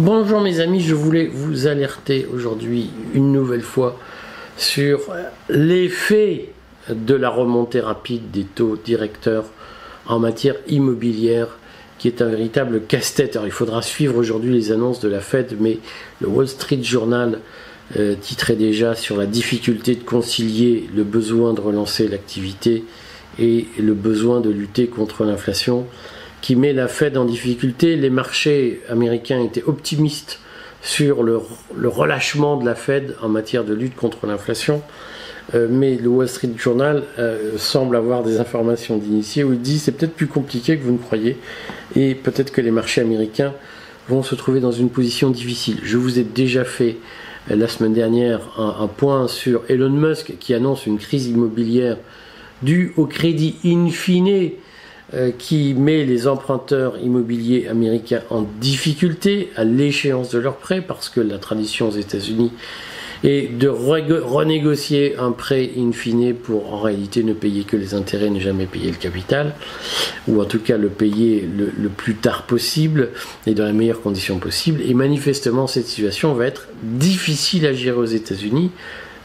Bonjour mes amis, je voulais vous alerter aujourd'hui une nouvelle fois sur l'effet de la remontée rapide des taux directeurs en matière immobilière qui est un véritable casse-tête. Alors il faudra suivre aujourd'hui les annonces de la Fed, mais le Wall Street Journal euh, titrait déjà sur la difficulté de concilier le besoin de relancer l'activité et le besoin de lutter contre l'inflation qui met la Fed en difficulté. Les marchés américains étaient optimistes sur le, relâchement de la Fed en matière de lutte contre l'inflation. Euh, mais le Wall Street Journal euh, semble avoir des informations d'initiés où il dit c'est peut-être plus compliqué que vous ne croyez et peut-être que les marchés américains vont se trouver dans une position difficile. Je vous ai déjà fait euh, la semaine dernière un, un, point sur Elon Musk qui annonce une crise immobilière due au crédit in fine qui met les emprunteurs immobiliers américains en difficulté à l'échéance de leurs prêts parce que la tradition aux États-Unis est de renégocier un prêt in fine pour en réalité ne payer que les intérêts, ne jamais payer le capital, ou en tout cas le payer le, le plus tard possible et dans les meilleures conditions possibles. Et manifestement, cette situation va être difficile à gérer aux États-Unis.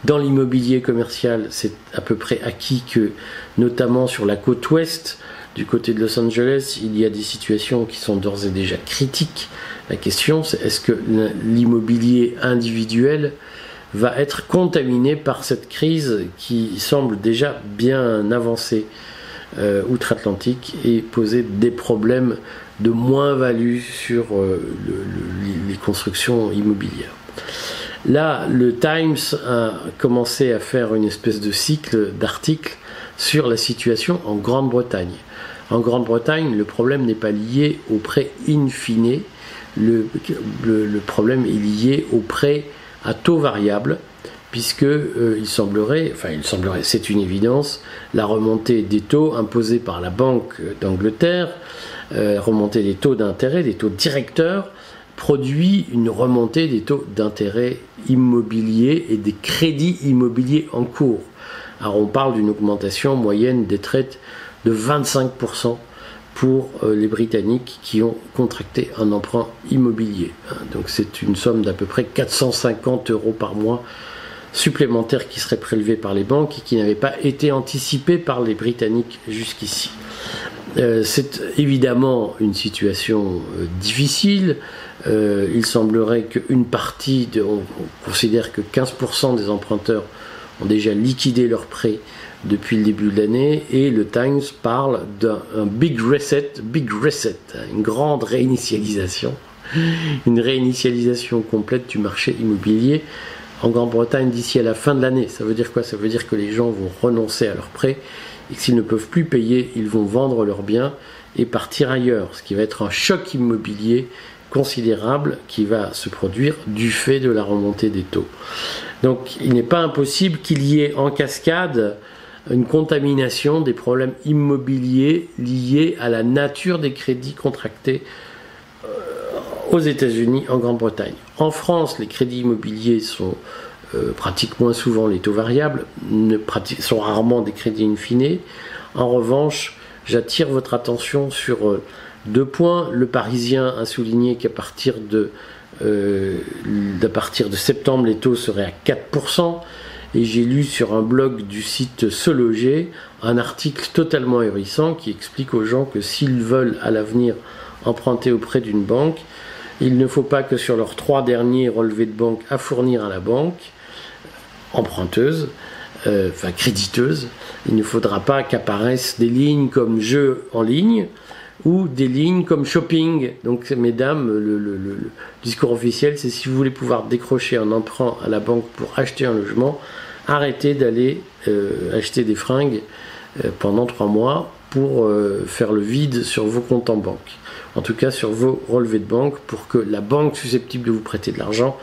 Dans l'immobilier commercial, c'est à peu près acquis que, notamment sur la côte ouest, du côté de Los Angeles, il y a des situations qui sont d'ores et déjà critiques. La question, c'est est-ce que l'immobilier individuel va être contaminé par cette crise qui semble déjà bien avancée euh, outre-Atlantique et poser des problèmes de moins-value sur euh, les constructions immobilières. Là, le Times a commencé à faire une espèce de cycle d'articles sur la situation en Grande-Bretagne. En Grande-Bretagne, le problème n'est pas lié au prêt in fine, le, problème est lié au prêt à taux variable, puisque euh, il semblerait, enfin il semblerait, c'est une évidence, la remontée des taux imposés par la Banque d'Angleterre, euh, remontée des taux d'intérêt, des taux directeurs, produit une remontée des taux d'intérêt immobiliers et des crédits immobiliers en cours. Alors on parle d'une augmentation moyenne des traites de 25% pour euh, les Britanniques qui ont contracté un emprunt immobilier. Hein, donc c'est une somme d'à peu près 450 euros par mois supplémentaires qui seraient prélevés par les banques et qui n'avaient pas été anticipés par les Britanniques jusqu'ici. Euh, c'est évidemment une situation euh, difficile. il semblerait qu'une partie, on, considère que 15% des emprunteurs ont déjà liquidé leurs prêts depuis le début de l'année et le Times parle d'un big reset, big reset, une grande réinitialisation, une réinitialisation complète du marché immobilier en Grande-Bretagne d'ici à la fin de l'année. Ça veut dire quoi? Ça veut dire que les gens vont renoncer à leurs prêts et s'ils ne peuvent plus payer, ils vont vendre leurs biens et partir ailleurs, ce qui va être un choc immobilier considérable qui va se produire du fait de la remontée des taux. Donc il n'est pas impossible qu'il y ait en cascade une contamination des problèmes immobiliers liés à la nature des crédits contractés euh, aux États-Unis, en Grande-Bretagne. En France, les crédits immobiliers sont euh, pratiquement moins souvent les taux variables, ne sont rarement des crédits in fine. En revanche, j'attire votre attention sur euh, deux points. Le Parisien a souligné qu'à partir de, partir de septembre, les taux seraient à 4% et j'ai lu sur un blog du site Se Loger un article totalement hérissant qui explique aux gens que s'ils veulent à l'avenir emprunter auprès d'une banque, il ne faut pas que sur leurs trois derniers relevés de banque à fournir à la banque emprunteuse, euh, enfin créditeuse, il ne faudra pas qu'apparaissent des lignes comme jeu en ligne ou des lignes comme shopping. Donc, mesdames, le discours officiel, c'est si vous voulez pouvoir décrocher un emprunt à la banque pour acheter un logement, arrêtez d'aller euh, acheter des fringues euh, pendant trois mois pour euh, faire le vide sur vos comptes en banque. En tout cas sur vos relevés de banque pour que la banque susceptible de vous prêter de l'argent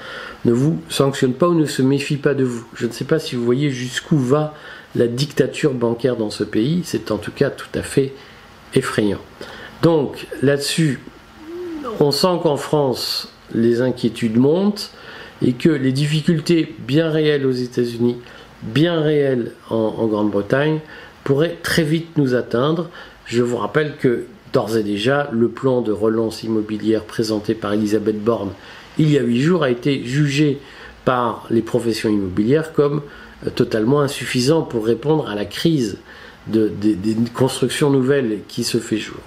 ne vous sanctionne pas ou ne se méfie pas de vous. Je ne sais pas si vous voyez jusqu'où va la dictature bancaire dans ce pays. C'est en tout cas tout à fait effrayant. Donc là-dessus, on sent qu'en France, les inquiétudes montent et que les difficultés bien réelles aux États-Unis bien réel en, Grande-Bretagne pourrait très vite nous atteindre. Je vous rappelle que d'ores et déjà, le plan de relance immobilière présenté par Elisabeth Borne il y a huit jours a été jugé par les professions immobilières comme euh, totalement insuffisant pour répondre à la crise de, des constructions nouvelles qui se fait jour.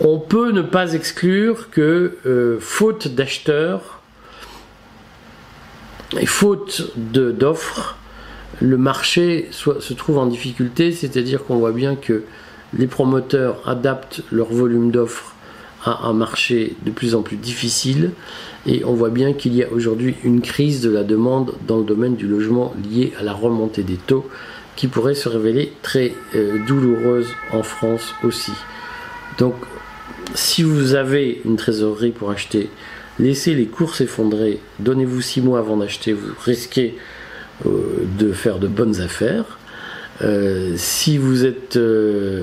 On peut ne pas exclure que, euh, faute d'acheteurs et faute d'offres, le marché se trouve en difficulté, c'est-à-dire qu'on voit bien que les promoteurs adaptent leur volume d'offres à un marché de plus en plus difficile et on voit bien qu'il y a aujourd'hui une crise de la demande dans le domaine du logement liée à la remontée des taux qui pourrait se révéler très euh, douloureuse en France aussi. Donc si vous avez une trésorerie pour acheter, laissez les cours s'effondrer, donnez-vous six mois avant d'acheter, vous risquez euh, de faire de bonnes affaires. Euh, si vous êtes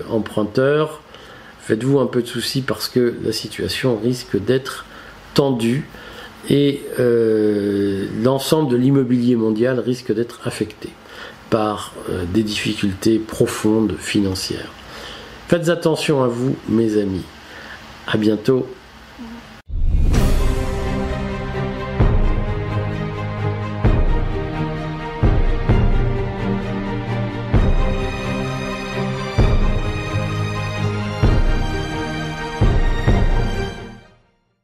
emprunteur, faites-vous un peu de soucis parce que la situation risque d'être tendue et euh, l'ensemble de l'immobilier mondial risque d'être affecté par euh, des difficultés profondes financières. Faites attention à vous, mes amis. À bientôt